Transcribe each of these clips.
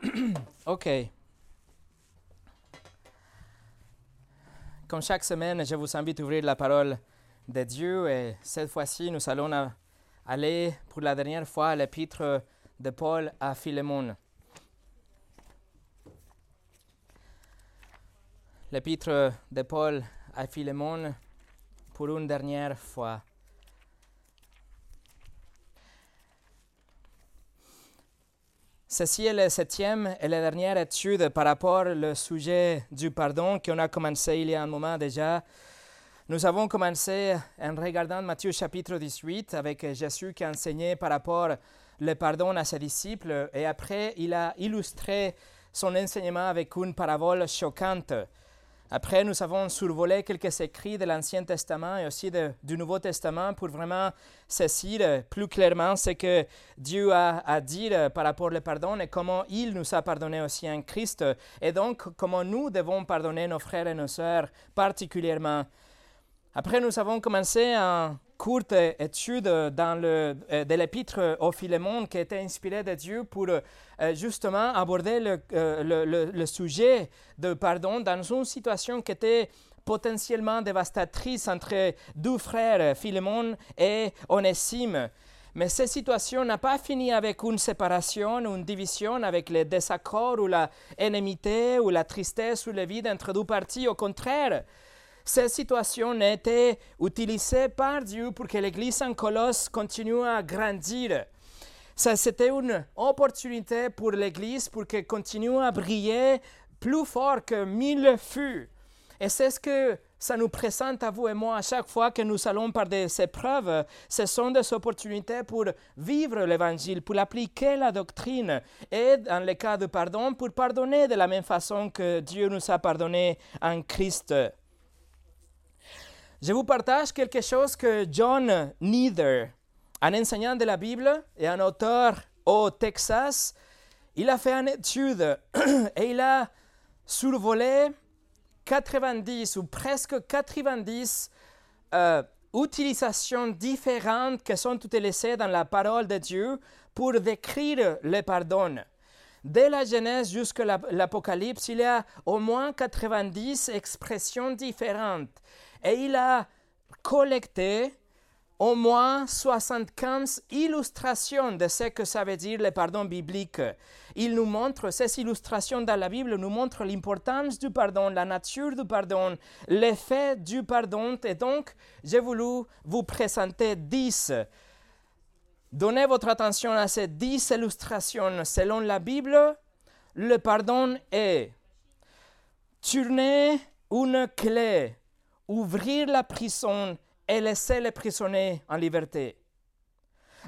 OK. Comme chaque semaine, je vous invite à ouvrir la parole de Dieu et cette fois-ci, nous allons aller pour la dernière fois à l'épître de Paul à Philémon. L'épître de Paul à Philémon pour une dernière fois. Ceci est la septième et la dernière étude par rapport au sujet du pardon qu'on a commencé il y a un moment déjà. Nous avons commencé en regardant Matthieu chapitre 18 avec Jésus qui a enseigné par rapport le pardon à ses disciples et après il a illustré son enseignement avec une parabole choquante. Après, nous avons survolé quelques écrits de l'Ancien Testament et aussi du Nouveau Testament pour vraiment saisir plus clairement ce que Dieu a à dire par rapport au pardon et comment il nous a pardonné aussi en Christ et donc comment nous devons pardonner nos frères et nos sœurs particulièrement? Après, nous avons commencé un courte étude dans le, euh, de l'épître au Philémon qui était inspiré de Dieu pour euh, justement aborder le, euh, le, sujet de pardon dans une situation qui était potentiellement dévastatrice entre deux frères, Philémon et Onésime. Mais cette situation n'a pas fini avec une séparation, une division, avec les désaccords ou la ou la tristesse ou le vide entre deux parties. Au contraire, cette situation a été utilisée par Dieu pour que l'Église en Colosse continue à grandir. C'était une opportunité pour l'Église pour qu'elle continue à briller plus fort que mille feux. Et c'est ce que ça nous présente à vous et moi à chaque fois que nous allons par des épreuves. Ce sont des opportunités pour vivre l'Évangile, pour appliquer la doctrine et, dans le cas de pardon, pour pardonner de la même façon que Dieu nous a pardonné en Christ. Je vous partage quelque chose que John Neither, un enseignant de la Bible et un auteur au Texas, il a fait une étude et il a survolé 90 ou presque 90 euh, utilisations différentes qui sont utilisées dans la parole de Dieu pour décrire le pardon. Dès la Genèse jusqu'à l'Apocalypse, il y a au moins 90 expressions différentes et il a collecté au moins 75 illustrations de ce que ça veut dire le pardon biblique. Il nous montre, ces illustrations dans la Bible nous montrent l'importance du pardon, la nature du pardon, l'effet du pardon. Et donc, j'ai voulu vous présenter 10. Donnez votre attention à ces 10 illustrations. Selon la Bible, le pardon est tourner une clé ouvrir la prison et laisser les prisonniers en liberté.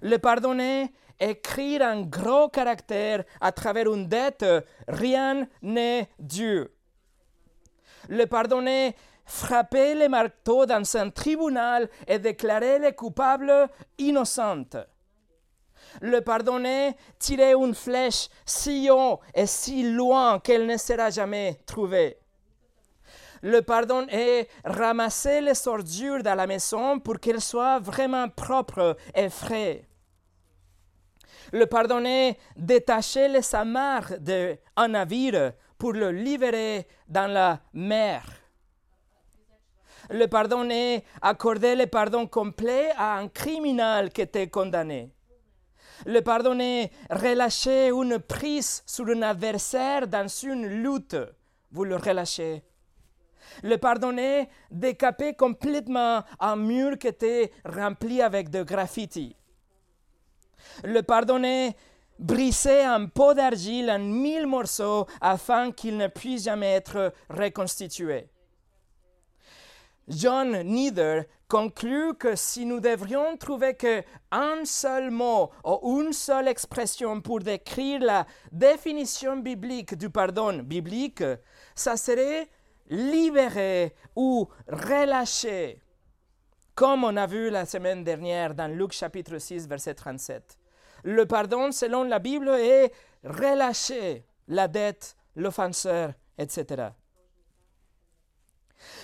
Le pardonner, écrire un gros caractère à travers une dette, rien n'est Dieu. Le pardonner, frapper les marteaux dans un tribunal et déclarer les coupables innocents. Le pardonner, tirer une flèche si haut et si loin qu'elle ne sera jamais trouvée. Le pardon est ramasser les ordures dans la maison pour qu'elles soient vraiment propres et frais. Le pardon est détacher les amarres d'un navire pour le libérer dans la mer. Le pardon est accorder le pardon complet à un criminel qui était condamné. Le pardon est relâcher une prise sur un adversaire dans une lutte. Vous le relâchez le pardonner, décaper complètement un mur qui était rempli avec de graffiti. Le pardonner, briser un pot d'argile en mille morceaux afin qu'il ne puisse jamais être reconstitué. John Neither conclut que si nous devrions trouver qu'un seul mot ou une seule expression pour décrire la définition biblique du pardon biblique, ça serait libérer ou relâcher, comme on a vu la semaine dernière dans Luc chapitre 6, verset 37. Le pardon, selon la Bible, est relâcher la dette, l'offenseur, etc.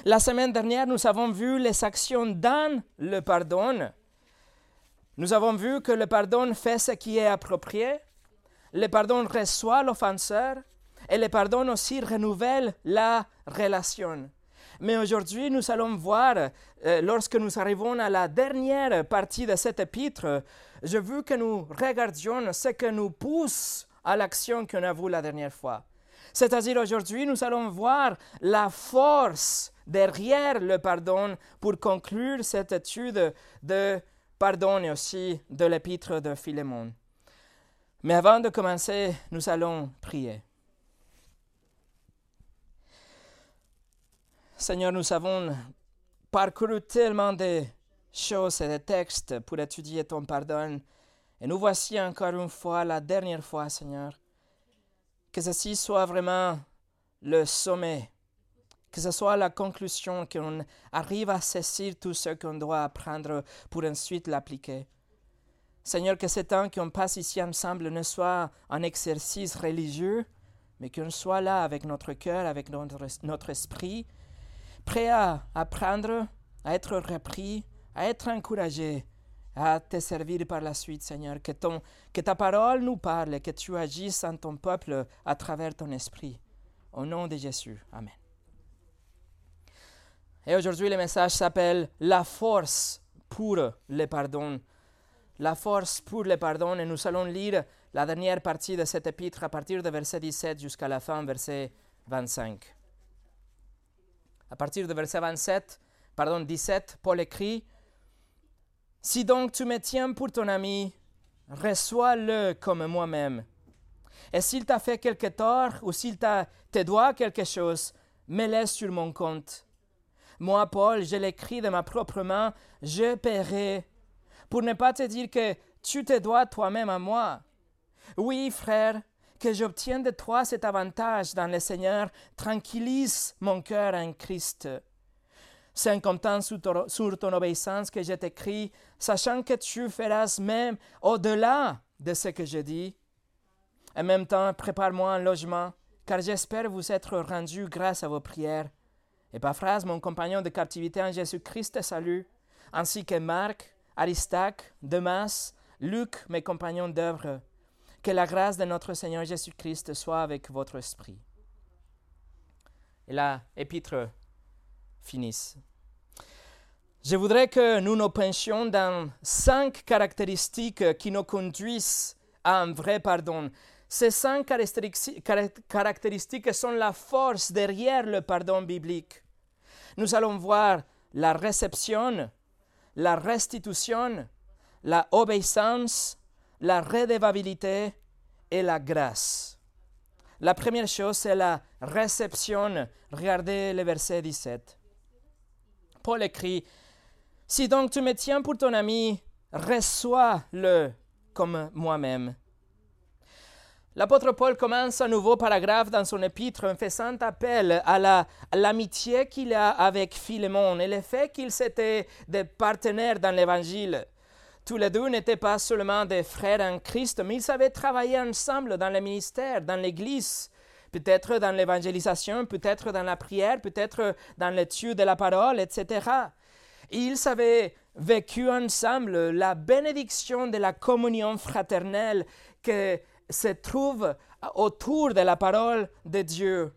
La semaine dernière, nous avons vu les actions dans le pardon. Nous avons vu que le pardon fait ce qui est approprié. le pardon reçoit l'offenseur et le pardon aussi renouvelle la relation. Mais aujourd'hui, nous allons voir, euh, lorsque nous arrivons à la dernière partie de cet épître, je veux que nous regardions ce que nous pousse à l'action qu'on a vue la dernière fois. C'est-à-dire aujourd'hui, nous allons voir la force derrière le pardon pour conclure cette étude de pardon et aussi de l'épître de Philémon. Mais avant de commencer, nous allons prier. Seigneur, nous avons parcouru tellement de choses et de textes pour étudier ton pardon. Et nous voici encore une fois, la dernière fois, Seigneur. Que ceci soit vraiment le sommet, que ce soit la conclusion, qu'on arrive à saisir tout ce qu'on doit apprendre pour ensuite l'appliquer. Seigneur, que ce temps qu'on passe ici ensemble ne soit un exercice religieux, mais qu'on soit là avec notre cœur, avec notre, notre esprit, prêt à apprendre, à être repris, à être encouragé, à te servir par la suite, Seigneur. Que, ton, que ta parole nous parle, que tu agisses en ton peuple à travers ton esprit. Au nom de Jésus. Amen. Et aujourd'hui, le message s'appelle La force pour le pardon. La force pour le pardon. Et nous allons lire la dernière partie de cet épître à partir de verset 17 jusqu'à la fin, verset 25. À partir de verset 27, pardon, 17, Paul écrit Si donc tu me tiens pour ton ami, reçois-le comme moi-même. Et s'il t'a fait quelque tort ou s'il te doit quelque chose, mets-le sur mon compte. Moi, Paul, je l'écris de ma propre main, je paierai, pour ne pas te dire que tu te dois toi-même à moi. Oui, frère, que j'obtienne de toi cet avantage dans le Seigneur tranquillise mon cœur en Christ. C'est en comptant sur ton, obéissance que je t'écris, sachant que tu feras même au-delà de ce que je dis. En même temps, prépare-moi un logement, car j'espère vous être rendu grâce à vos prières. Et phrase, mon compagnon de captivité en Jésus-Christ, te salue, ainsi que Marc, Aristaque, Demas, Luc, mes compagnons d'œuvre. Que la grâce de notre Seigneur Jésus-Christ soit avec votre esprit. Et la épître finisse. Je voudrais que nous nous penchions dans cinq caractéristiques qui nous conduisent à un vrai pardon. Ces cinq caractéristiques sont la force derrière le pardon biblique. Nous allons voir la réception, la restitution, la obéissance, la redevabilité et la grâce. La première chose, c'est la réception. Regardez le verset 17. Paul écrit, Si donc tu me tiens pour ton ami, reçois-le comme moi-même. L'apôtre Paul commence un nouveau paragraphe dans son épître en faisant appel à l'amitié qu'il a avec Philémon et le fait qu'ils étaient des partenaires dans l'Évangile. Tous les deux n'étaient pas seulement des frères en Christ, mais ils avaient travaillé ensemble dans le ministère, dans l'Église, peut-être dans l'évangélisation, peut-être dans la prière, peut-être dans l'étude de la parole, etc. Ils avaient vécu ensemble la bénédiction de la communion fraternelle que se trouve autour de la parole de Dieu.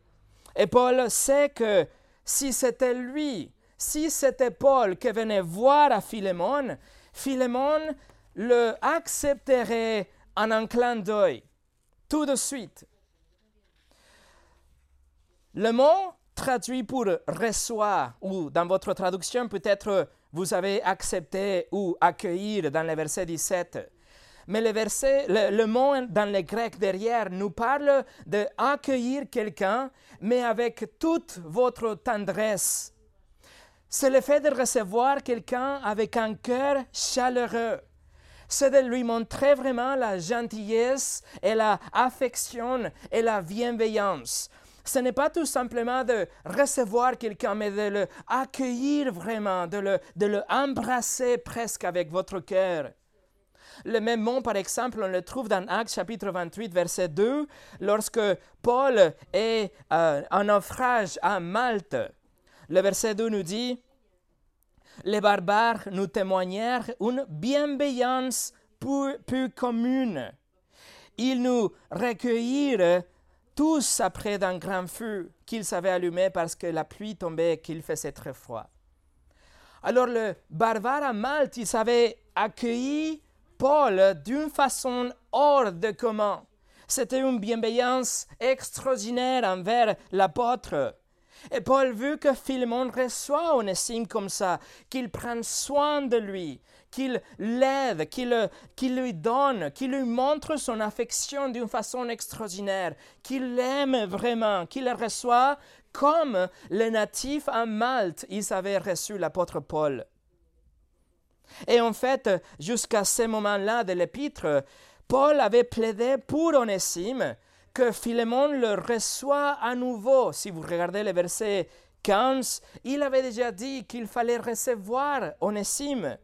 Et Paul sait que si c'était lui, si c'était Paul qui venait voir à Philémon, Philémon le accepterait en un clin d'œil, tout de suite. Le mot traduit pour reçoit, ou dans votre traduction peut-être vous avez accepté ou accueillir dans le verset 17, mais le verset, le, mot dans le grec derrière nous parle d'accueillir quelqu'un, mais avec toute votre tendresse. C'est le fait de recevoir quelqu'un avec un cœur chaleureux. C'est de lui montrer vraiment la gentillesse et la affection et la bienveillance. Ce n'est pas tout simplement de recevoir quelqu'un, mais de l'accueillir vraiment, de le, de le embrasser presque avec votre cœur. Le même mot, par exemple, on le trouve dans Actes chapitre 28, verset 2, lorsque Paul est euh, en naufrage à Malte. Le verset 2 nous dit, les barbares nous témoignèrent une bienveillance plus, commune. ils nous recueillirent tous après d'un grand feu qu'ils avaient allumé parce que la pluie tombait et qu'il faisait très froid. Alors le barbare à Malte, il avait accueilli Paul d'une façon hors de commun. C'était une bienveillance extraordinaire envers l'apôtre. Et Paul veut que Philemon reçoit Onésime comme ça, qu'il prenne soin de lui, qu'il l'aide, qu'il lui donne, qu'il lui montre son affection d'une façon extraordinaire, qu'il l'aime vraiment, qu'il le reçoit comme les natifs à Malte, ils avaient reçu l'apôtre Paul. Et en fait, jusqu'à ce moment-là de l'épître, Paul avait plaidé pour Onésime que Philémon le reçoit à nouveau. Si vous regardez le verset 15, il avait déjà dit qu'il fallait recevoir Onésime.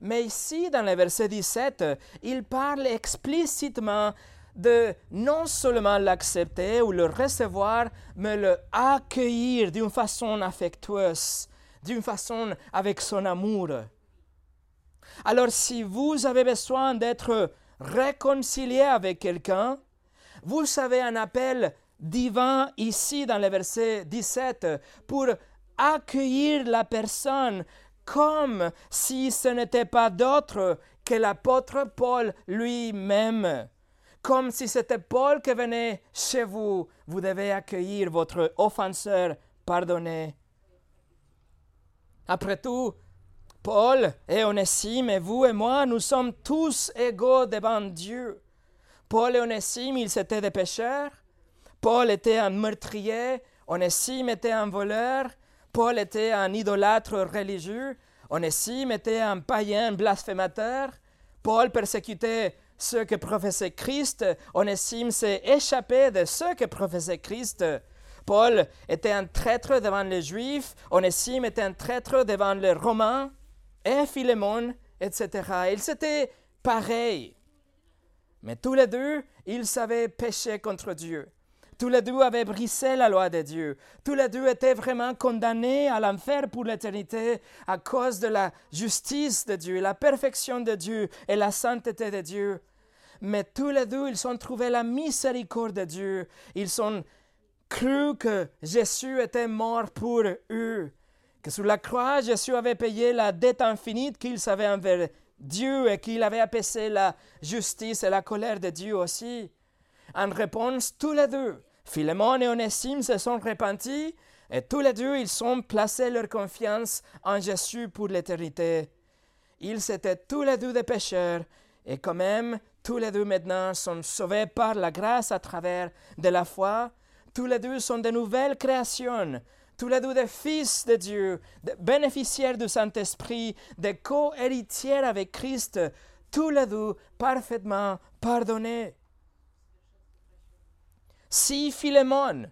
Mais ici, dans le verset 17, il parle explicitement de non seulement l'accepter ou le recevoir, mais le accueillir d'une façon affectueuse, d'une façon avec son amour. Alors si vous avez besoin d'être réconcilié avec quelqu'un, vous savez un appel divin ici dans le verset 17 pour accueillir la personne comme si ce n'était pas d'autre que l'apôtre Paul lui-même. Comme si c'était Paul qui venait chez vous, vous devez accueillir votre offenseur pardonné. Après tout, Paul et Onésime et vous et moi, nous sommes tous égaux devant Dieu. Paul et Onésime, ils étaient des pécheurs. Paul était un meurtrier. Onésime était un voleur. Paul était un idolâtre religieux. Onésime était un païen blasphémateur. Paul persécutait ceux que professait Christ. Onésime s'est échappé de ceux que professait Christ. Paul était un traître devant les Juifs. Onésime était un traître devant les Romains et Philémon, etc. Ils étaient pareils. Mais tous les deux, ils savaient pécher contre Dieu. Tous les deux avaient brisé la loi de Dieu. Tous les deux étaient vraiment condamnés à l'enfer pour l'éternité à cause de la justice de Dieu, la perfection de Dieu et la sainteté de Dieu. Mais tous les deux, ils ont trouvé la miséricorde de Dieu. Ils ont cru que Jésus était mort pour eux que sur la croix, Jésus avait payé la dette infinie qu'ils avaient envers Dieu et qu'il avait apaisé la justice et la colère de Dieu aussi. En réponse, tous les deux, Philémon et Onésime se sont repentis et tous les deux, ils ont placé leur confiance en Jésus pour l'éternité. Ils étaient tous les deux des pécheurs et quand même, tous les deux maintenant sont sauvés par la grâce à travers de la foi. Tous les deux sont de nouvelles créations les deux des fils de Dieu, des bénéficiaires du Saint-Esprit, des co-héritiers avec Christ, tous les deux parfaitement pardonnés. Si Philémon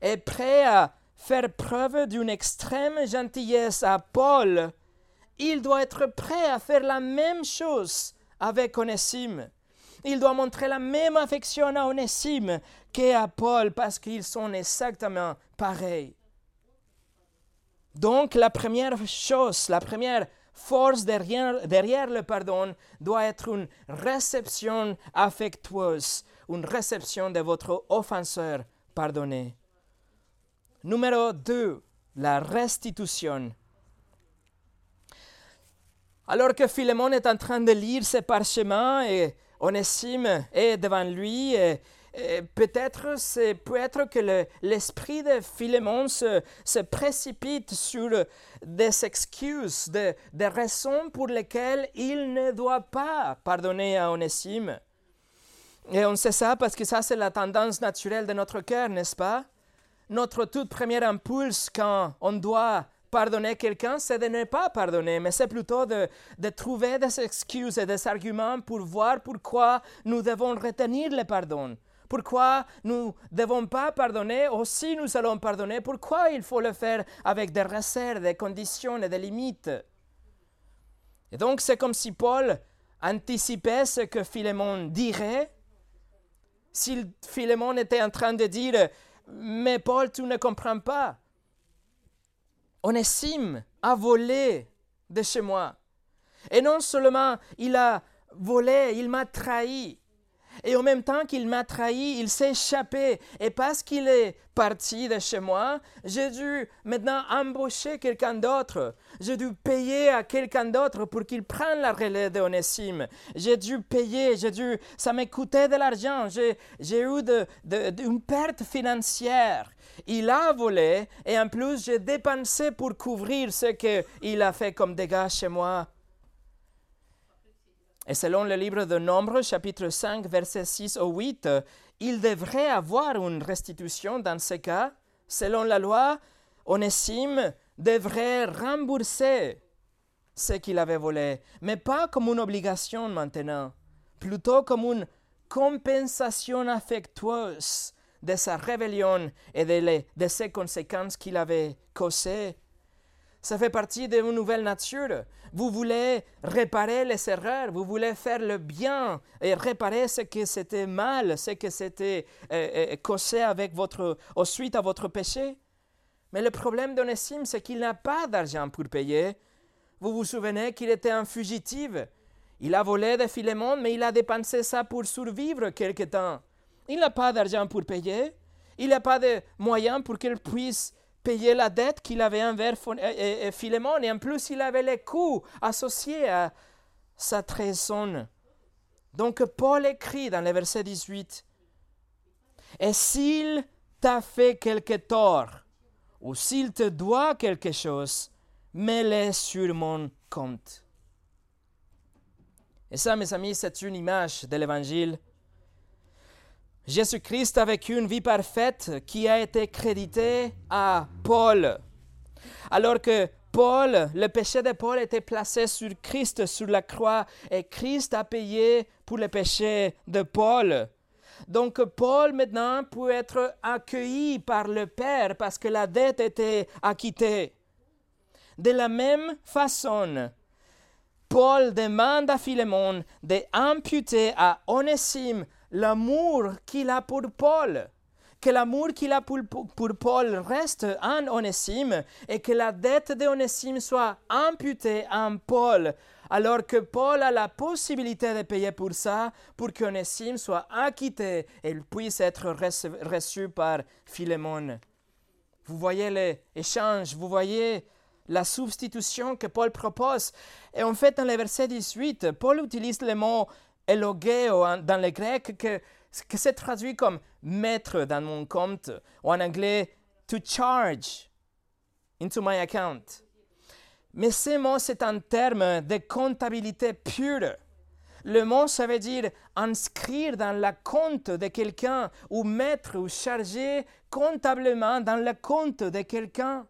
est prêt à faire preuve d'une extrême gentillesse à Paul, il doit être prêt à faire la même chose avec Onésime. Il doit montrer la même affection à Onésime qu'à Paul parce qu'ils sont exactement pareils. Donc la première chose, la première force derrière, le pardon doit être une réception affectueuse, une réception de votre offenseur pardonné. Numéro 2, la restitution. Alors que Philémon est en train de lire ses parchemins et Onésime est devant lui, et peut-être c'est peut-être que l'esprit de Philémon se, précipite sur des excuses, des, raisons pour lesquelles il ne doit pas pardonner à Onésime. Et on sait ça parce que ça c'est la tendance naturelle de notre cœur, n'est-ce pas? Notre toute première impulse quand on doit pardonner quelqu'un, c'est de ne pas pardonner, mais c'est plutôt de, de, trouver des excuses et des arguments pour voir pourquoi nous devons retenir le pardon. Pourquoi nous ne devons pas pardonner ou si nous allons pardonner, pourquoi il faut le faire avec des réserves, des conditions et des limites? Et donc c'est comme si Paul anticipait ce que Philémon dirait. Si Philémon était en train de dire, mais Paul, tu ne comprends pas. Onésime a volé de chez moi. Et non seulement il a volé, il m'a trahi, Et en même temps qu'il m'a trahi, il s'est échappé. Et parce qu'il est parti de chez moi, j'ai dû maintenant embaucher quelqu'un d'autre. J'ai dû payer à quelqu'un d'autre pour qu'il prenne la relais d'Onésime. J'ai dû payer, j'ai dû, ça m'a coûté de l'argent. J'ai eu une perte financière. Il a volé et en plus j'ai dépensé pour couvrir ce qu'il a fait comme dégâts chez moi. Et selon le livre de Nombre, chapitre 5, versets 6 au 8, il devrait avoir une restitution dans ce cas. Selon la loi, Onésime devrait rembourser ce qu'il avait volé, mais pas comme une obligation maintenant, plutôt comme une compensation affectueuse de sa rébellion et de, de ses conséquences qu'il avait causées. Ça fait partie d'une nouvelle nature. Vous voulez réparer les erreurs, vous voulez faire le bien et réparer ce qui c'était mal, ce qui s'était euh, euh, causé avec votre, suite à votre péché. Mais le problème d'Onésime, c'est qu'il n'a pas d'argent pour payer. Vous vous souvenez qu'il était un fugitif. Il a volé de Philémon, mais il a dépensé ça pour survivre quelque temps. Il n'a pas d'argent pour payer. Il n'a pas de moyens pour qu'il puisse payer la dette qu'il avait envers Philémon et en plus il avait les coûts associés à sa trahison. Donc Paul écrit dans le verset 18, Et s'il t'a fait quelque tort, ou s'il te doit quelque chose, mets-le sur mon compte. Et ça, mes amis, c'est une image de l'Évangile Jésus-Christ a vécu une vie parfaite qui a été créditée à Paul. Alors que Paul, le péché de Paul était placé sur Christ, sur la croix, et Christ a payé pour le péché de Paul. Donc Paul maintenant peut être accueilli par le Père parce que la dette était acquittée. De la même façon, Paul demande à Philémon d'imputer à Onésime l'amour qu'il a pour Paul. Que l'amour qu'il a pour, Paul reste en Onésime et que la dette d'Onésime soit imputée en Paul, alors que Paul a la possibilité de payer pour ça, pour qu'Onésime soit acquitté et puisse être reçu par Philémon. Vous voyez l'échange, vous voyez la substitution que Paul propose. Et en fait, dans le verset 18, Paul utilise le mot elogeo dans le grec que, que c'est traduit comme mettre dans mon compte, ou en anglais to charge into my account. Mais ce mot, c'est un terme de comptabilité pure. Le mot, ça veut dire inscrire dans la compte de quelqu'un ou mettre ou charger comptablement dans le compte de quelqu'un.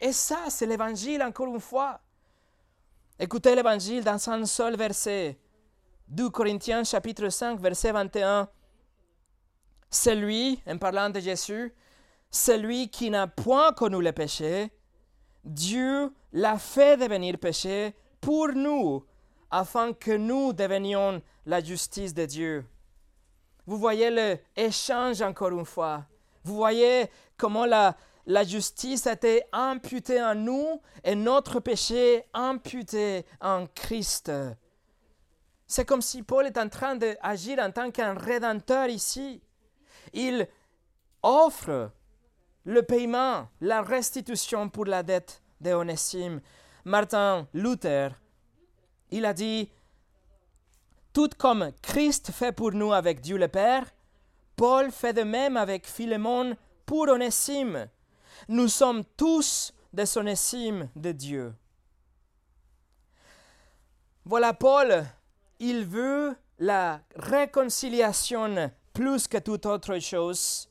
Et ça, c'est l'évangile encore une fois. Écoutez l'évangile dans un seul verset. 2 Corinthiens chapitre 5 verset 21. Celui, en parlant de Jésus, celui qui n'a point connu le péché, Dieu l'a fait devenir péché pour nous, afin que nous devenions la justice de Dieu. Vous voyez l'échange encore une fois. Vous voyez comment la, la justice a été imputée en nous et notre péché imputé en Christ. C'est comme si Paul est en train d'agir en tant qu'un rédempteur ici. Il offre le paiement, la restitution pour la dette d'Onésime. Martin Luther, il a dit, tout comme Christ fait pour nous avec Dieu le Père, Paul fait de même avec Philémon pour Onésime. Nous sommes tous des Onésimes de Dieu. Voilà Paul il veut la réconciliation plus que toute autre chose,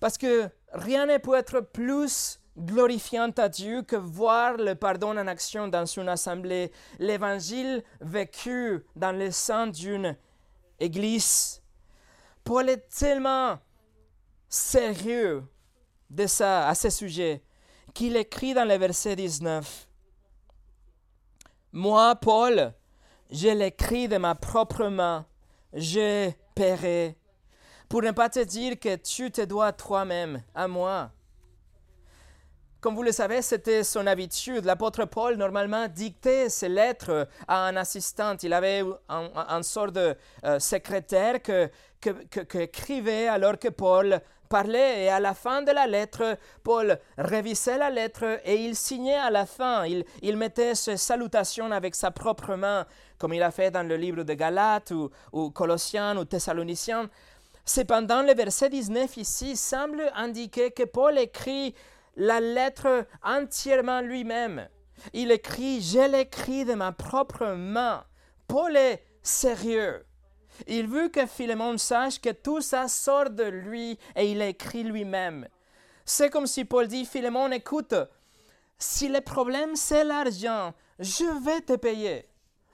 parce que rien ne peut être plus glorifiant à Dieu que voir le pardon en action dans une assemblée, l'évangile vécu dans le sein d'une église. Paul est tellement sérieux de ça, à ce sujet, qu'il écrit dans le verset 19. Moi, Paul, je l'écris de ma propre main, je paierai, pour ne pas te dire que tu te dois toi-même à moi. Comme vous le savez, c'était son habitude. L'apôtre Paul, normalement, dictait ses lettres à un assistant. Il avait un, un, sorte de euh, secrétaire que, que, que, alors que Paul Et à la fin de la lettre, Paul révisait la lettre et il signait à la fin. Il, il mettait ses salutations avec sa propre main, comme il a fait dans le livre de Galates ou, ou Colossiens ou Thessaloniciens. Cependant, le verset 19 ici semble indiquer que Paul écrit la lettre entièrement lui-même. Il écrit, je l'écris de ma propre main. Paul est sérieux. Il veut que Philémon sache que tout ça sort de lui et il écrit lui-même. C'est comme si Paul dit, Philémon, écoute, si le problème c'est l'argent, je vais te payer.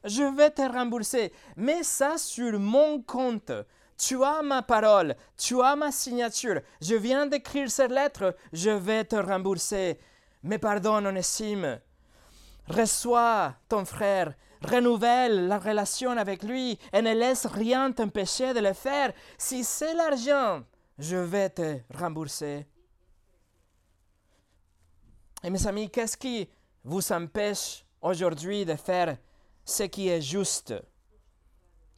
Je vais te rembourser. Mets ça sur mon compte. Tu as ma parole, tu as ma signature. Je viens d'écrire cette lettre, je vais te rembourser. Mais pardonne, Onésime. Reçois ton frère, renouvelle la relation avec lui et ne laisse rien t'empêcher de le faire. Si c'est l'argent, je vais te rembourser. Et mes amis, qu'est-ce qui vous empêche aujourd'hui de faire ce qui est juste?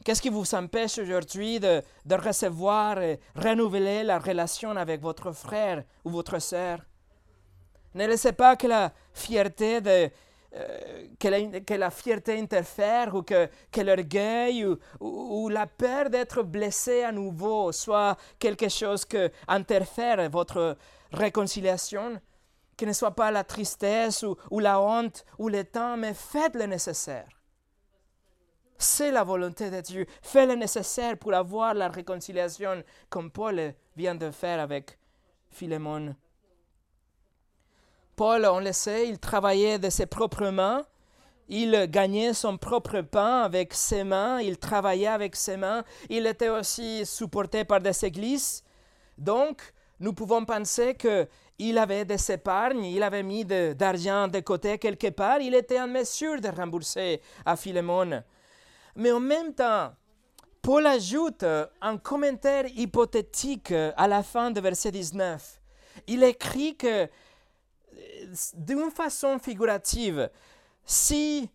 Qu'est-ce qui vous empêche aujourd'hui de, recevoir et renouveler la relation avec votre frère ou votre sœur? Ne laissez pas que la fierté de, euh, que, la, fierté interfère ou que, que l'orgueil ou, la peur d'être blessé à nouveau soit quelque chose qui interfère votre réconciliation. Que ne soit pas la tristesse ou, ou la honte ou le temps, mais faites le nécessaire. C'est la volonté de Dieu. Fais le nécessaire pour avoir la réconciliation comme Paul vient de faire avec Philémon. Paul, on le sait, il travaillait de ses propres mains. Il gagnait son propre pain avec ses mains, il travaillait avec ses mains, il était aussi supporté par des églises. Donc, nous pouvons penser qu'il avait des épargnes, il avait mis d'argent de, côté quelque part, il était en mesure de rembourser à Philémon. Mais en même temps, Paul ajoute un commentaire hypothétique à la fin de verset 19. Il écrit que, d'une façon figurative, si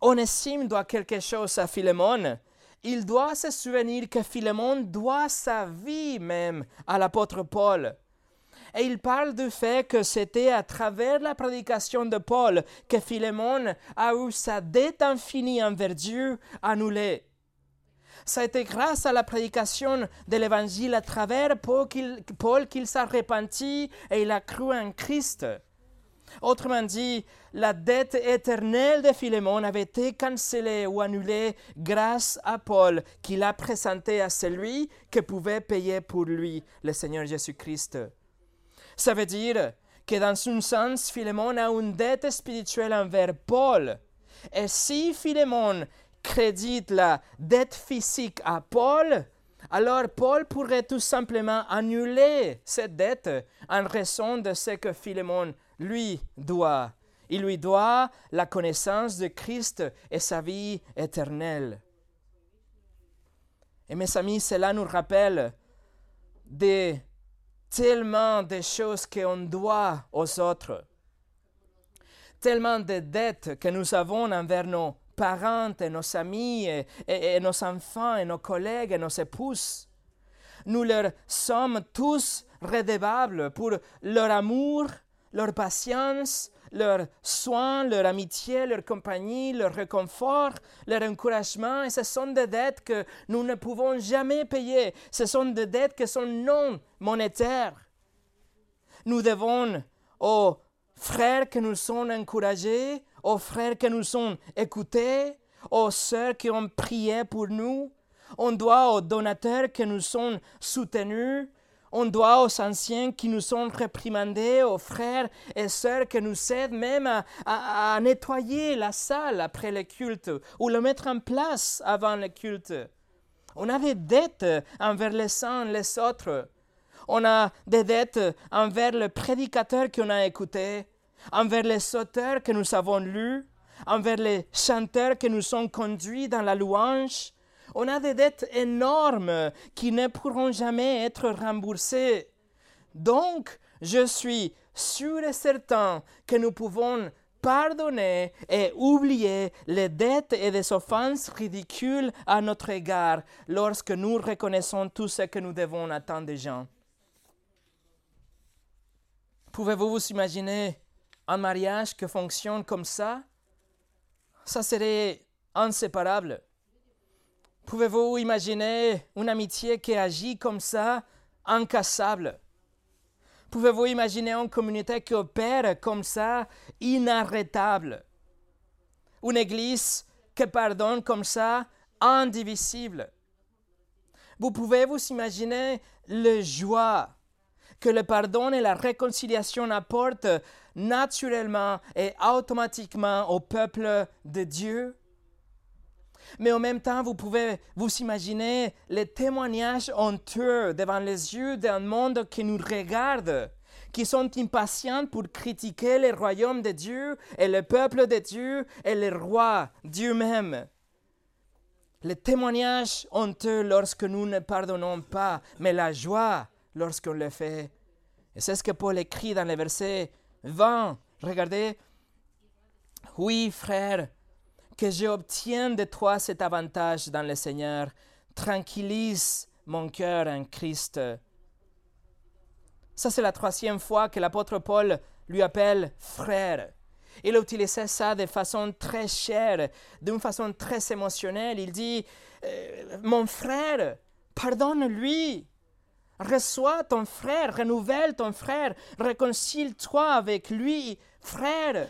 Onésime doit quelque chose à Philémon, il doit se souvenir que Philémon doit sa vie même à l'apôtre Paul. Et il parle du fait que c'était à travers la prédication de Paul que Philémon a eu sa dette infinie envers Dieu annulée. Ça a été grâce à la prédication de l'Évangile à travers Paul qu'il s'est repenti et il a cru en Christ. Autrement dit, la dette éternelle de Philémon avait été cancellée ou annulée grâce à Paul qui l'a présenté à celui qui pouvait payer pour lui, le Seigneur Jésus-Christ. Ça veut dire que dans un sens, Philémon a une dette spirituelle envers Paul. Et si Philémon crédite la dette physique à Paul, alors Paul pourrait tout simplement annuler cette dette en raison de ce que Philémon lui doit. Il lui doit la connaissance de Christ et sa vie éternelle. Et mes amis, cela nous rappelle des tellement de choses qu'on doit aux autres, tellement de dettes que nous avons envers nos parents et nos amis et, nos enfants et nos collègues et nos épouses. Nous leur sommes tous redevables pour leur amour, leur patience, leur soin, leur amitié, leur compagnie, leur réconfort, leur encouragement. Et ce sont des dettes que nous ne pouvons jamais payer. Ce sont des dettes qui sont non monétaires. Nous devons aux frères que nous sommes encouragés, aux frères que nous sommes écoutés, aux sœurs qui ont prié pour nous. On doit aux donateurs que nous sommes soutenus, on doit aux anciens qui nous ont réprimandés, aux frères et sœurs qui nous aident même à, nettoyer la salle après le culte ou le mettre en place avant le culte. On a des dettes envers les uns les autres. On a des dettes envers le prédicateur qu'on a écouté, envers les auteurs que nous avons lus, envers les chanteurs que nous ont conduits dans la louange, on a des dettes énormes qui ne pourront jamais être remboursées. Donc, je suis sûrs et certains que nous pouvons pardonner et oublier les dettes et les offenses ridicules à notre égard lorsque nous reconnaissons tout ce que nous devons à tant de gens. Pouvez-vous vous imaginer un mariage qui fonctionne comme ça Ça serait inséparable. Pouvez-vous imaginer une amitié qui agit comme ça, incassable? Pouvez-vous imaginer une communauté qui opère comme ça, inarrêtable? Une église qui pardonne comme ça, indivisible? Vous pouvez vous imaginer le joie que le pardon et la réconciliation apportent naturellement et automatiquement au peuple de Dieu mais en même temps, vous pouvez vous imaginer les témoignages honteux devant les yeux d'un monde qui nous regarde, qui sont impatients pour critiquer le royaume de Dieu et le peuple de Dieu et le roi, Dieu même. Les témoignages honteux lorsque nous ne pardonnons pas, mais la joie lorsqu'on le fait. Et c'est ce que Paul écrit dans le verset 20. Regardez. Oui, frère, que j'obtienne de toi cet avantage dans le Seigneur. Tranquillise mon cœur en Christ. Ça, c'est la troisième fois que l'apôtre Paul lui appelle frère. Il utilisait ça de façon très chère, d'une façon très émotionnelle. Il dit, euh, mon frère, pardonne-lui. Reçois ton frère, renouvelle ton frère, réconcilie-toi avec lui, frère.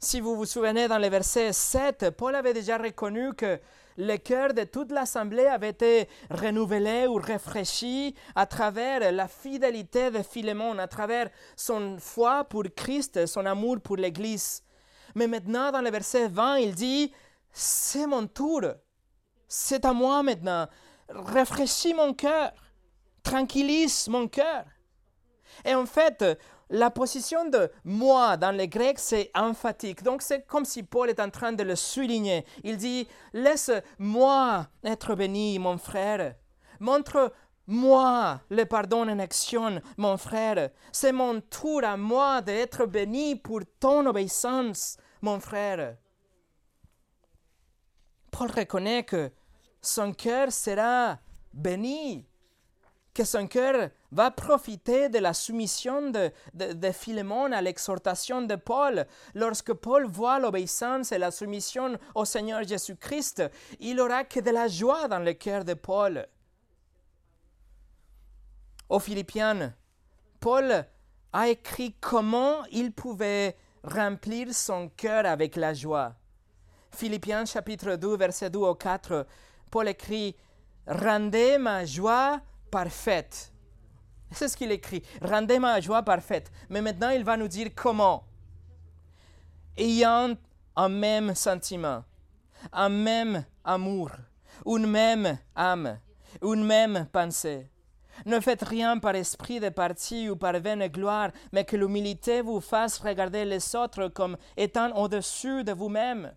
Si vous vous souvenez dans le verset 7, Paul avait déjà reconnu que le cœur de toute l'assemblée avait été renouvelé ou rafraîchi à travers la fidélité de Philémon, à travers son foi pour Christ, son amour pour l'Église. Mais maintenant, dans le verset 20, il dit, c'est mon tour, c'est à moi maintenant, rafraîchis mon cœur, tranquillise mon cœur. Et en fait, la position de moi dans le grec, c'est emphatique. Donc c'est comme si Paul est en train de le souligner. Il dit, laisse-moi être béni, mon frère. Montre-moi le pardon en action, mon frère. C'est mon tour à moi d'être béni pour ton obéissance, mon frère. Paul reconnaît que son cœur sera béni que son cœur va profiter de la soumission de, de, Philémon à l'exhortation de Paul. Lorsque Paul voit l'obéissance et la soumission au Seigneur Jésus-Christ, il aura que de la joie dans le cœur de Paul. Aux Philippiens, Paul a écrit comment il pouvait remplir son cœur avec la joie. Philippiens chapitre 2, verset 2 au 4, Paul écrit Rendez ma joie parfaite. C'est ce qu'il écrit. Rendez ma joie parfaite. Mais maintenant, il va nous dire comment. Ayant un même sentiment, un même amour, une même âme, une même pensée. Ne faites rien par esprit de parti ou par vaine gloire, mais que l'humilité vous fasse regarder les autres comme étant au-dessus de vous-même.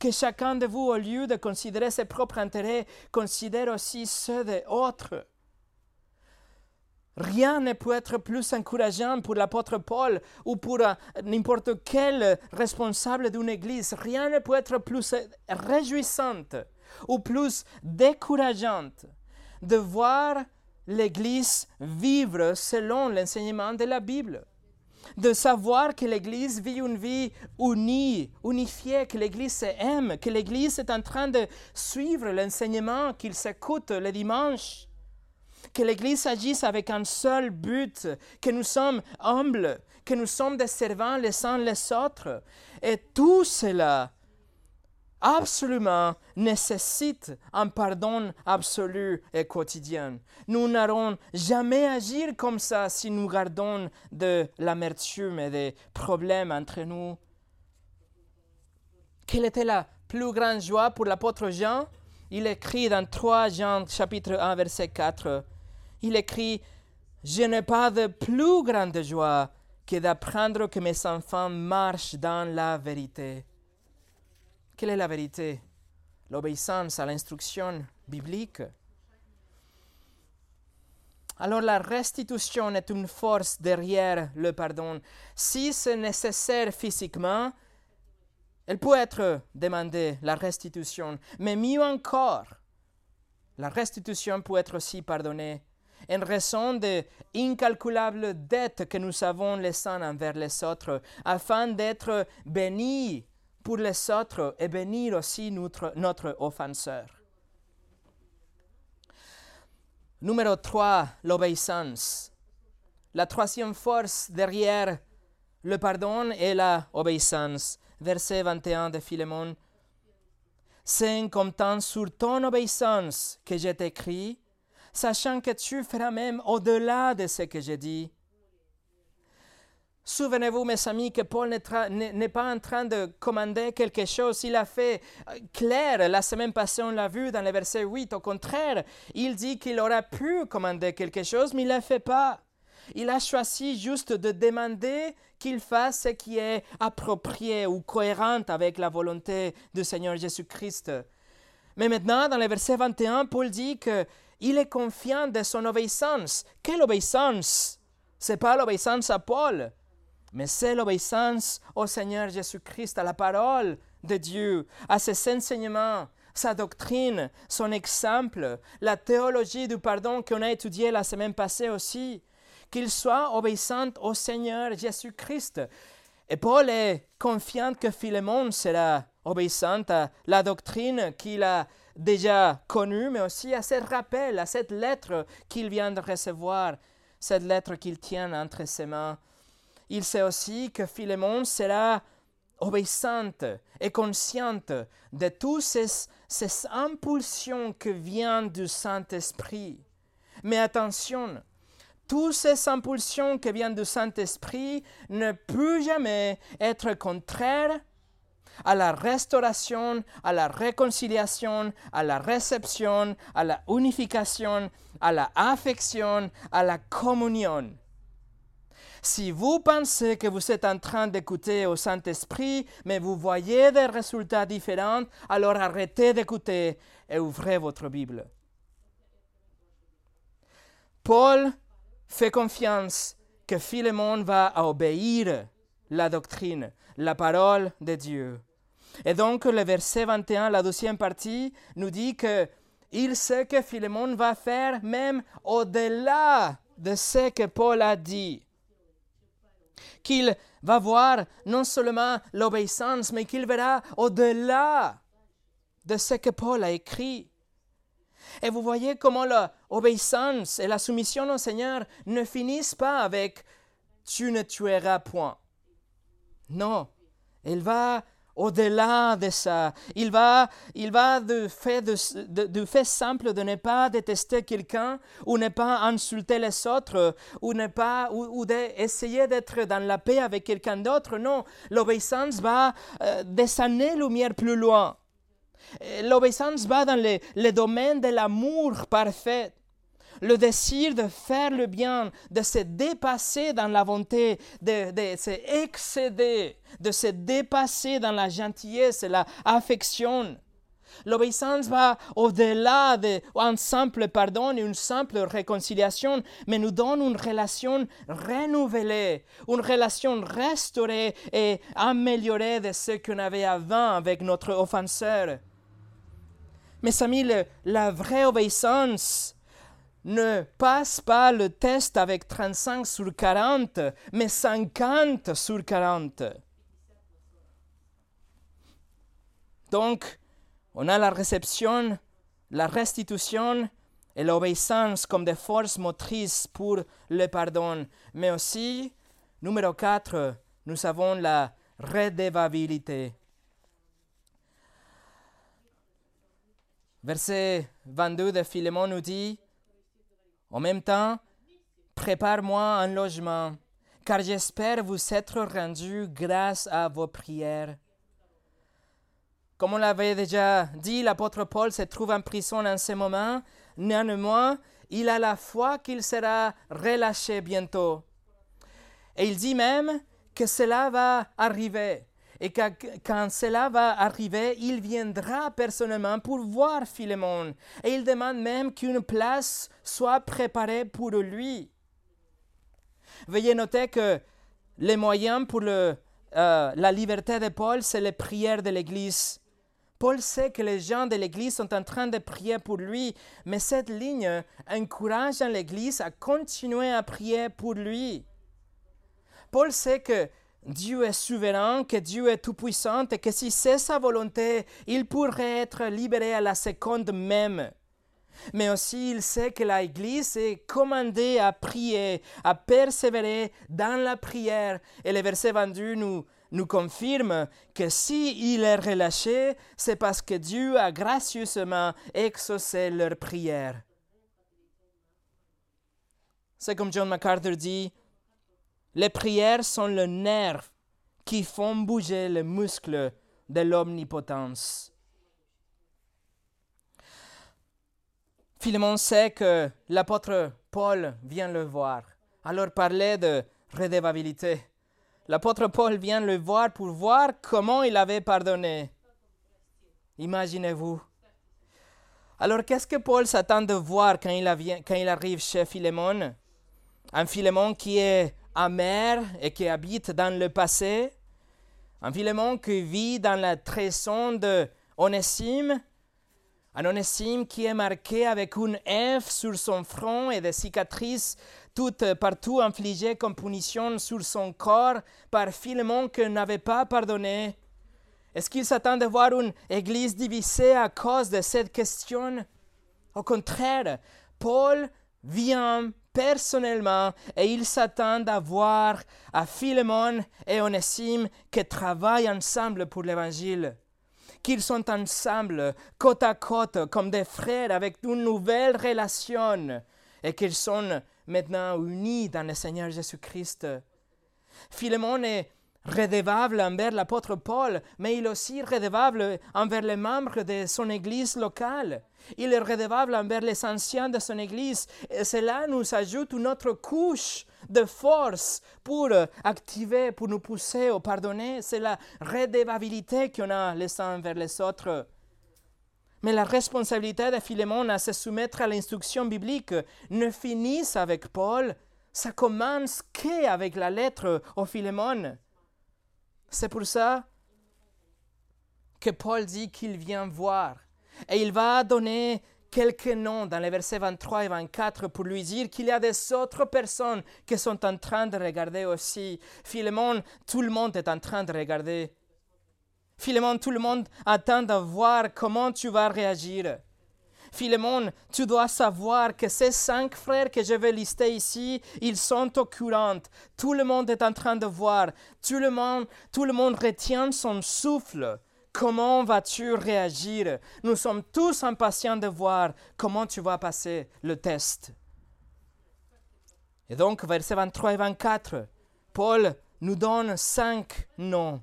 Que chacun de vous, au lieu de considérer ses propres intérêts, considère aussi ceux des autres. Rien ne peut être plus encourageant pour l'apôtre Paul ou pour euh, n'importe quel responsable d'une église. Rien ne peut être plus réjouissant ou plus décourageant de voir l'église vivre selon l'enseignement de la Bible. De savoir que l'église vit une vie unie, unifiée, que l'église s'aime, que l'église est en train de suivre l'enseignement qu'il s'écoute le dimanche que l'Église agisse avec un seul but, que nous sommes humbles, que nous sommes des servants les uns les autres. Et tout cela, absolument, nécessite un pardon absolu et quotidien. Nous n'allons jamais agir comme ça si nous gardons de l'amertume et des problèmes entre nous. Quelle était la plus grande joie pour l'apôtre Jean? Il écrit dans 3 Jean chapitre 1 verset 4 il écrit Je n'ai pas de plus grande joie que d'apprendre que mes enfants marchent dans la vérité. Quelle est la vérité? L'obéissance à l'instruction biblique? Alors la restitution est une force derrière le pardon. Si c'est nécessaire physiquement, elle peut être demandée, la restitution. Mais mieux encore, la restitution peut être aussi pardonnée en raison des incalculables dettes que nous avons les uns envers les autres, afin d'être bénis pour les autres et bénir aussi notre, notre offenseur. Numéro 3, l'obéissance. La troisième force derrière le pardon est la obéissance. Verset 21 de Philémon. C'est en comptant sur ton obéissance que je t'écris, sachant que tu feras même au-delà de ce que j'ai dit. Souvenez-vous, mes amis, que Paul n'est pas en train de commander quelque chose. Il a fait euh, clair, la semaine passée, on l'a vu dans le verset 8. Au contraire, il dit qu'il aurait pu commander quelque chose, mais il ne l'a fait pas. Il a choisi juste de demander qu'il fasse ce qui est approprié ou cohérent avec la volonté du Seigneur Jésus-Christ. Mais maintenant, dans le verset 21, Paul dit qu'il est confiant de son obéissance. Quelle obéissance? Ce n'est pas l'obéissance à Paul, mais c'est l'obéissance au Seigneur Jésus-Christ, à la parole de Dieu, à ses enseignements, sa doctrine, son exemple, la théologie du pardon qu'on a étudié la semaine passée aussi, qu'il soit obéissant au Seigneur Jésus-Christ. Et Paul est confiant que Philémon sera obéissant à la doctrine qu'il a déjà connue, mais aussi à ce rappel, à cette lettre qu'il vient de recevoir, cette lettre qu'il tient entre ses mains il sait aussi que Philémon sera obéissante et consciente de toutes ces, impulsions qui viennent du Saint-Esprit. Mais attention, toutes ces impulsions qui viennent du Saint-Esprit ne peuvent jamais être contraires à la restauration, à la réconciliation, à la réception, à la unification, à la à la communion. Si vous pensez que vous êtes en train d'écouter au Saint-Esprit, mais vous voyez des résultats différents, alors arrêtez d'écouter et ouvrez votre Bible. Paul fait confiance que Philémon va obéir la doctrine, la parole de Dieu. Et donc le verset 21, la deuxième partie, nous dit que il sait que Philémon va faire même au-delà de ce que Paul a dit qu'il va voir non seulement l'obéissance, mais qu'il verra au-delà de ce que Paul a écrit. Et vous voyez comment l'obéissance et la soumission au Seigneur ne finissent pas avec tu ne tueras point. Non, elle va au-delà de ça. Il va, il va du fait, simple de ne pas détester quelqu'un ou ne pas insulter les autres ou, ne pas, ou, d'essayer d'être dans la paix avec quelqu'un d'autre. Non, l'obéissance va euh, des années-lumière plus loin. L'obéissance va dans le domaine de l'amour parfait le désir de faire le bien, de se dépasser dans la bonté, de, se excéder, de se dépasser dans la gentillesse et la affection. L'obéissance va au-delà d'un simple pardon et une simple réconciliation, mais nous donne une relation renouvelée, une relation restaurée et améliorée de ce qu'on avait avant avec notre offenseur. Mes amis, la vraie obéissance, ne passe pas le test avec 35 sur 40, mais 50 sur 40. Donc, on a la réception, la restitution et l'obéissance comme des forces motrices pour le pardon. Mais aussi, numéro 4, nous avons la redevabilité. Verset 22 de Philémon nous dit en même temps, prépare-moi un logement, car j'espère vous être rendu grâce à vos prières. Comme on l'avait déjà dit, l'apôtre Paul se trouve en prison en ce moment. Néanmoins, il a la foi qu'il sera relâché bientôt. Et il dit même que cela va arriver. Et quand cela va arriver, il viendra personnellement pour voir Philémon. Et il demande même qu'une place soit préparée pour lui. Veuillez noter que les moyens pour euh, la liberté de Paul, c'est les prières de l'Église. Paul sait que les gens de l'Église sont en train de prier pour lui, mais cette ligne encourage l'Église à continuer à prier pour lui. Paul sait que Dieu est souverain, que Dieu est tout-puissant et que si c'est sa volonté, il pourrait être libéré à la seconde même. Mais aussi, il sait que l'Église est commandée à prier, à persévérer dans la prière. Et le verset vendu nous, nous confirme que si est relâché, c'est parce que Dieu a gracieusement exaucé leur prière. C'est comme John MacArthur dit, les prières sont le nerf qui font bouger les muscles de l'omnipotence. Philemon sait que l'apôtre Paul vient le voir. Alors parler de redevabilité. L'apôtre Paul vient le voir pour voir comment il avait pardonné. Imaginez-vous. Alors qu'est-ce que Paul s'attend de voir quand il, quand arrive chez Philémon Un Philémon qui est amer et qui habite dans le passé. Un Philémon qui vit dans la trahison de Onésime. Un Onésime qui est marqué avec une F sur son front et des cicatrices toutes partout infligées comme punition sur son corps par Philémon qui n'avait pas pardonné. Est-ce qu'il s'attend de voir une église divisée à cause de cette question? Au contraire, Paul vient personnellement et il s'attend à voir à Philémon et Onésime qui travaillent ensemble pour l'évangile. Qu'ils sont ensemble, côte à côte, comme des frères avec une nouvelle relation et qu'ils sont maintenant unis dans le Seigneur Jésus-Christ. Philémon est redevable envers l'apôtre Paul, mais il est aussi redevable envers les membres de son Église locale. Il est redevable envers les anciens de son Église. Et cela nous ajoute une autre couche de force pour activer, pour nous pousser au pardonner. C'est la redevabilité qu'on a les uns envers les autres. Mais la responsabilité de Philémon à se soumettre à l'instruction biblique ne finit avec Paul, ça commence qu'avec la lettre au Philémon. C'est pour ça que Paul dit qu'il vient voir. Et il va donner quelques noms dans les versets 23 et 24 pour lui dire qu'il y a des autres personnes qui sont en train de regarder aussi. Philémon, tout le monde est en train de regarder. Philémon, tout le monde attend de voir comment tu vas réagir. Philémon, tu dois savoir que ces cinq frères que je vais lister ici, ils sont au. Tout le monde est en train de voir. Tout le monde, tout le monde retient son souffle. Comment vas-tu réagir? Nous sommes tous impatients de voir comment tu vas passer le test. Et donc, versets 23 et 24, Paul nous donne cinq noms.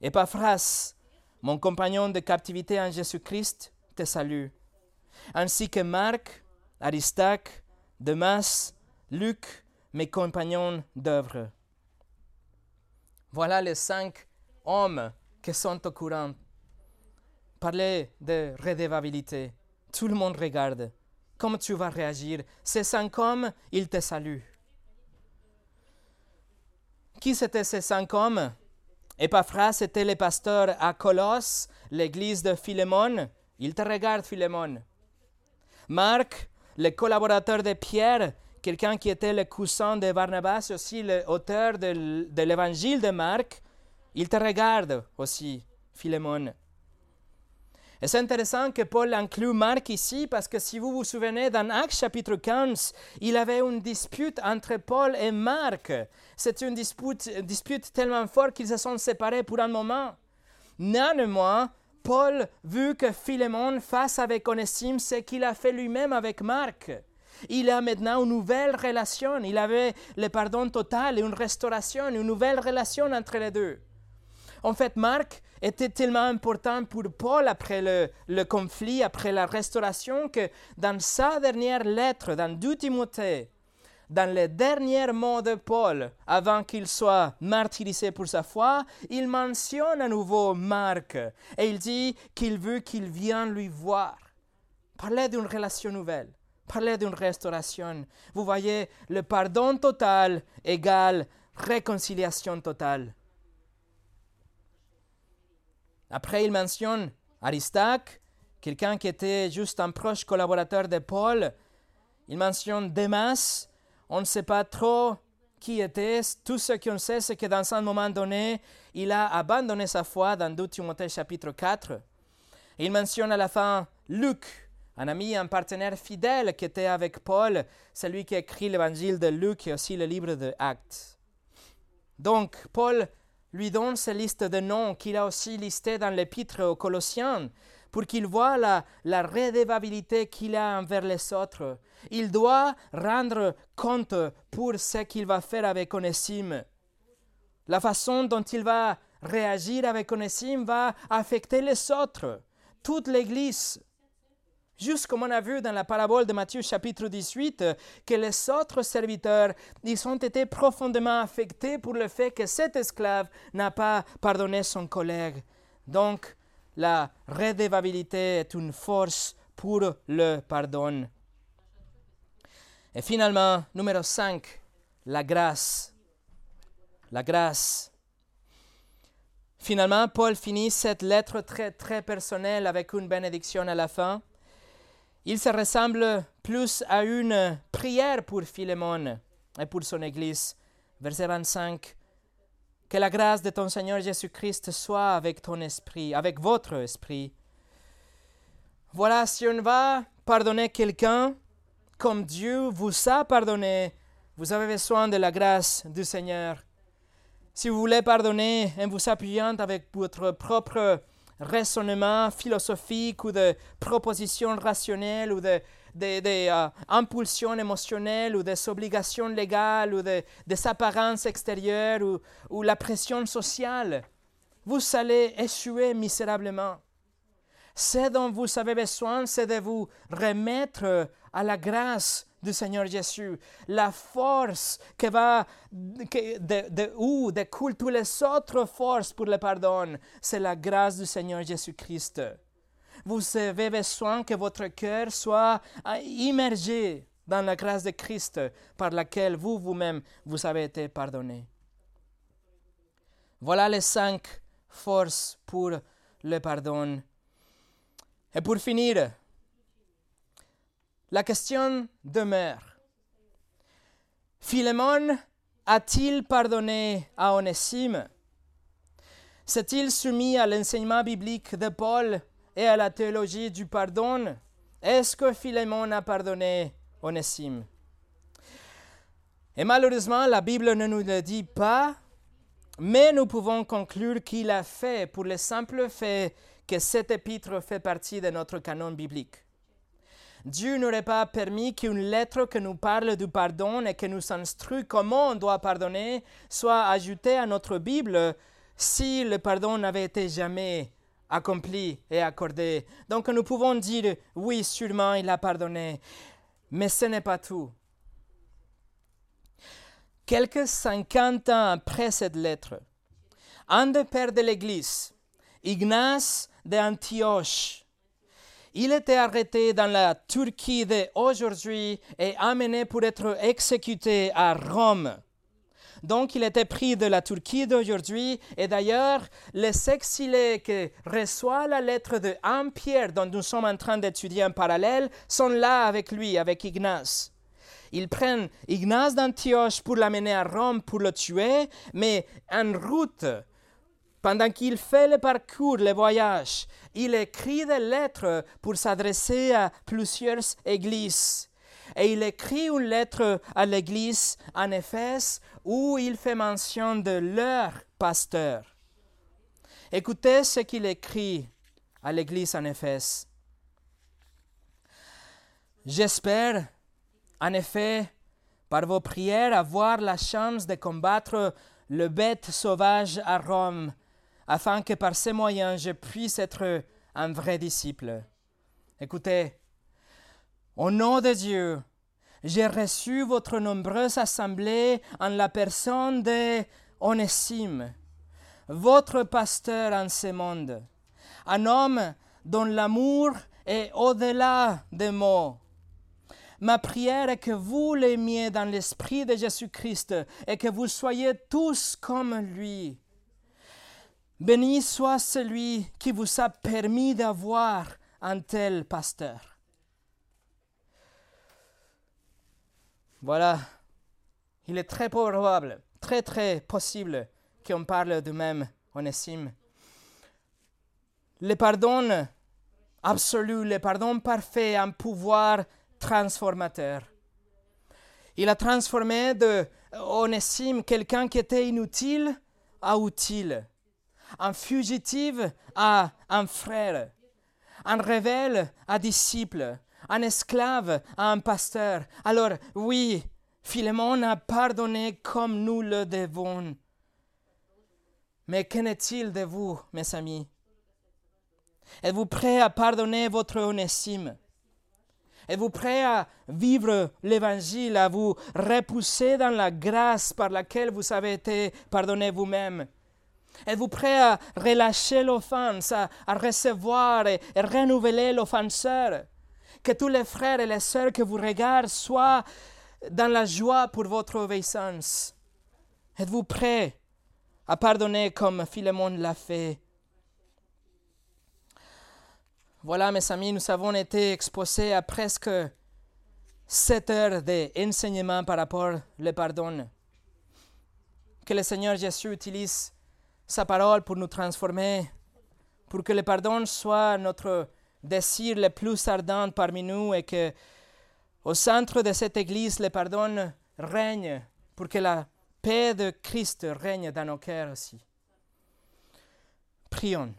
Epaphras, mon compagnon de captivité en Jésus-Christ, te salue, ainsi que Marc, Aristarque, Demas, Luc, mes compagnons d'œuvre. Voilà les cinq hommes qui sont au courant. Parler de redevabilité. Tout le monde regarde. Comment tu vas réagir? Ces cinq hommes, ils te saluent. Qui c'était ces cinq hommes? Epaphras était le pasteur à Colosse, l'église de Philémon. Il te regarde, Philémon. Marc, le collaborateur de Pierre, quelqu'un qui était le cousin de Barnabas, aussi l'auteur de, l'évangile de Marc, il te regarde aussi, Philémon. Et c'est intéressant que Paul inclut Marc ici parce que si vous vous souvenez, dans Actes chapitre 15, il avait une dispute entre Paul et Marc. C'était une dispute, une dispute tellement forte qu'ils se sont séparés pour un moment. Néanmoins, Paul, vu que Philémon fasse avec Onésime ce qu'il a fait lui-même avec Marc, il a maintenant une nouvelle relation. Il avait le pardon total et une restauration, une nouvelle relation entre les deux. En fait, Marc était tellement important pour Paul après le, conflit, après la restauration, que dans sa dernière lettre, dans 2 Timothée, dans les derniers mots de Paul, avant qu'il soit martyrisé pour sa foi, il mentionne à nouveau Marc et il dit qu'il veut qu'il vienne lui voir. Parler d'une relation nouvelle, parler d'une restauration. Vous voyez, le pardon total égale réconciliation totale. Après, il mentionne Aristaque, quelqu'un qui était juste un proche collaborateur de Paul. Il mentionne Demas. On ne sait pas trop qui était. Tout ce qu'on sait, c'est que dans un moment donné, il a abandonné sa foi dans 2 Timothée chapitre 4. Il mentionne à la fin Luc, un ami, un partenaire fidèle qui était avec Paul, celui qui écrit l'évangile de Luc et aussi le livre de Actes. Donc, Paul lui donne cette liste de noms qu'il a aussi listés dans l'épître aux Colossiens pour qu'il voit la, la redevabilité qu'il a envers les autres. Il doit rendre compte pour ce qu'il va faire avec Onésime. La façon dont il va réagir avec Onésime va affecter les autres, toute l'Église. Juste comme on a vu dans la parabole de Matthieu chapitre 18, que les autres serviteurs, ils ont été profondément affectés pour le fait que cet esclave n'a pas pardonné son collègue. Donc, la redevabilité est une force pour le pardon. Et finalement, numéro 5, la grâce. La grâce. Finalement, Paul finit cette lettre très, très personnelle avec une bénédiction à la fin. Il se ressemble plus à une prière pour Philémon et pour son Église. Verset 25. Que la grâce de ton Seigneur Jésus-Christ soit avec ton esprit, avec votre esprit. Voilà, si on va pardonner quelqu'un comme Dieu vous a pardonné, vous avez besoin de la grâce du Seigneur. Si vous voulez pardonner en vous appuyant avec votre propre raisonnement philosophique ou de propositions rationnelles ou de, des euh, impulsions émotionnelles ou des obligations légales ou des apparences extérieures ou, la pression sociale, vous allez échouer misérablement. Ce dont vous avez besoin, c'est de vous remettre à la grâce du Seigneur Jésus, la force qui va, de, de où découlent toutes les autres forces pour le pardon, c'est la grâce du Seigneur Jésus-Christ. Vous avez besoin que votre cœur soit immergé dans la grâce de Christ par laquelle vous vous-même vous avez été pardonné. Voilà les cinq forces pour le pardon. Et pour finir, la question demeure. Philémon a-t-il pardonné à Onésime? S'est-il soumis à l'enseignement biblique de Paul et à la théologie du pardon Est-ce que Philémon a pardonné Onésime? Et malheureusement, la Bible ne nous le dit pas, mais nous pouvons conclure qu'il a fait pour le simple fait que cet épître fait partie de notre canon biblique. Dieu n'aurait pas permis qu'une lettre qui nous parle du pardon et qui nous instruit comment on doit pardonner soit ajoutée à notre Bible si le pardon n'avait été jamais accompli et accordé. Donc nous pouvons dire oui, sûrement il a pardonné, mais ce n'est pas tout. Quelques cinquante ans après cette lettre, un des pères de l'Église, Ignace d'Antioche, il était arrêté dans la Turquie d'aujourd'hui et amené pour être exécuté à Rome. Donc il était pris de la Turquie d'aujourd'hui et d'ailleurs les exilés qui reçoivent la lettre de 1 Pierre dont nous sommes en train d'étudier en parallèle sont là avec lui, avec Ignace. Ils prennent Ignace d'Antioche pour l'amener à Rome pour le tuer, mais en route, pendant qu'il fait le parcours, le voyage, il écrit des lettres pour s'adresser à plusieurs églises. Et il écrit une lettre à l'église en Éphèse où il fait mention de leur pasteur. Écoutez ce qu'il écrit à l'église en Éphèse. J'espère, en effet, par vos prières, avoir la chance de combattre le bête sauvage à Rome afin que par ces moyens je puisse être un vrai disciple. Écoutez, au nom de Dieu, j'ai reçu votre nombreuse assemblée en la personne de Onésime, votre pasteur en ce monde, un homme dont l'amour est au-delà des mots. Ma prière est que vous l'aimiez dans l'esprit de Jésus-Christ et que vous soyez tous comme lui. Béni soit celui qui vous a permis d'avoir un tel pasteur. Voilà, il est très probable, très très possible qu'on parle de même Onésime. Le pardon absolu, le pardon parfait, un pouvoir transformateur. Il a transformé de Onésime quelqu'un qui était inutile à utile, un fugitif à un frère, un rebelle à disciple, un esclave à un pasteur. Alors oui, Philémon a pardonné comme nous le devons. Mais qu'en est-il de vous, mes amis? Êtes-vous prêt à pardonner votre onésime Êtes-vous prêt à vivre l'évangile, à vous repousser dans la grâce par laquelle vous avez été pardonné vous-même? Êtes-vous prêt à relâcher l'offense, à, recevoir et, et renouveler l'offenseur? Que tous les frères et les sœurs que vous regardent soient dans la joie pour votre obéissance. Êtes-vous prêt à pardonner comme Philémon l'a fait? Voilà, mes amis, nous avons été exposés à presque sept heures d'enseignement par rapport au pardon. Que le Seigneur Jésus utilise sa parole pour nous transformer, pour que le pardon soit notre désir le plus ardent parmi nous et que au centre de cette Église, le pardon règne pour que la paix de Christ règne dans nos cœurs aussi. Prions.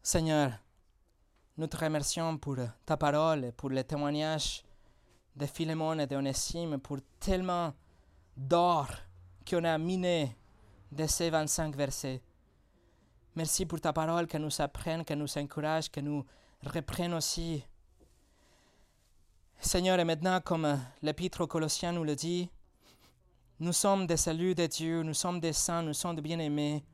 Seigneur, nous te remercions pour ta parole et pour le témoignage de Philémon et d'Onésime, pour tellement d'or qu'on a miné de ces 25 versets. Merci pour ta parole que nous apprenne, que nous encourage, que nous reprenne aussi. Seigneur, et maintenant, comme l'épître aux Colossiens nous le dit, nous sommes des saluts de Dieu, nous sommes des saints, nous sommes des bien-aimés.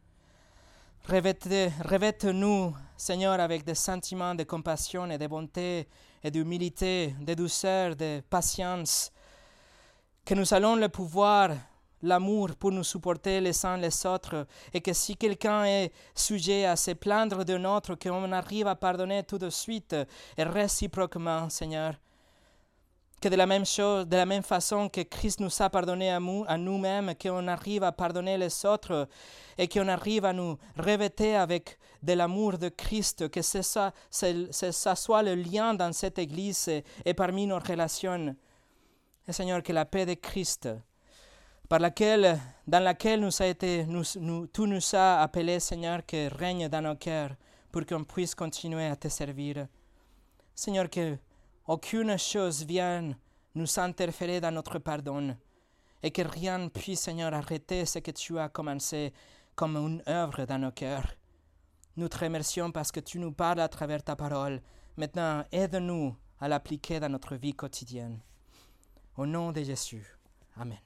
Revête-nous, Seigneur, avec des sentiments de compassion et de bonté et d'humilité, de douceur, de patience, que nous allons le pouvoir, l'amour pour nous supporter les uns les autres, et que si quelqu'un est sujet à se plaindre d'un autre, qu'on arrive à pardonner tout de suite et réciproquement, Seigneur que de la même chose, de la même façon que Christ nous a pardonné à, nous, à nous-mêmes, qu'on arrive à pardonner les autres et qu'on arrive à nous revêter avec de l'amour de Christ, que c'est ça, ça soit le lien dans cette Église et, parmi nos relations. Et Seigneur, que la paix de Christ, par laquelle, dans laquelle nous a été, nous, nous, tout nous a appelé, Seigneur, que règne dans nos cœurs pour qu'on puisse continuer à te servir. Seigneur, que aucune chose vienne nous interférer dans notre pardon et que rien ne puisse, Seigneur, arrêter ce que tu as commencé comme une œuvre dans nos cœurs. Nous te remercions parce que tu nous parles à travers ta parole. Maintenant, aide-nous à l'appliquer dans notre vie quotidienne. Au nom de Jésus. Amen.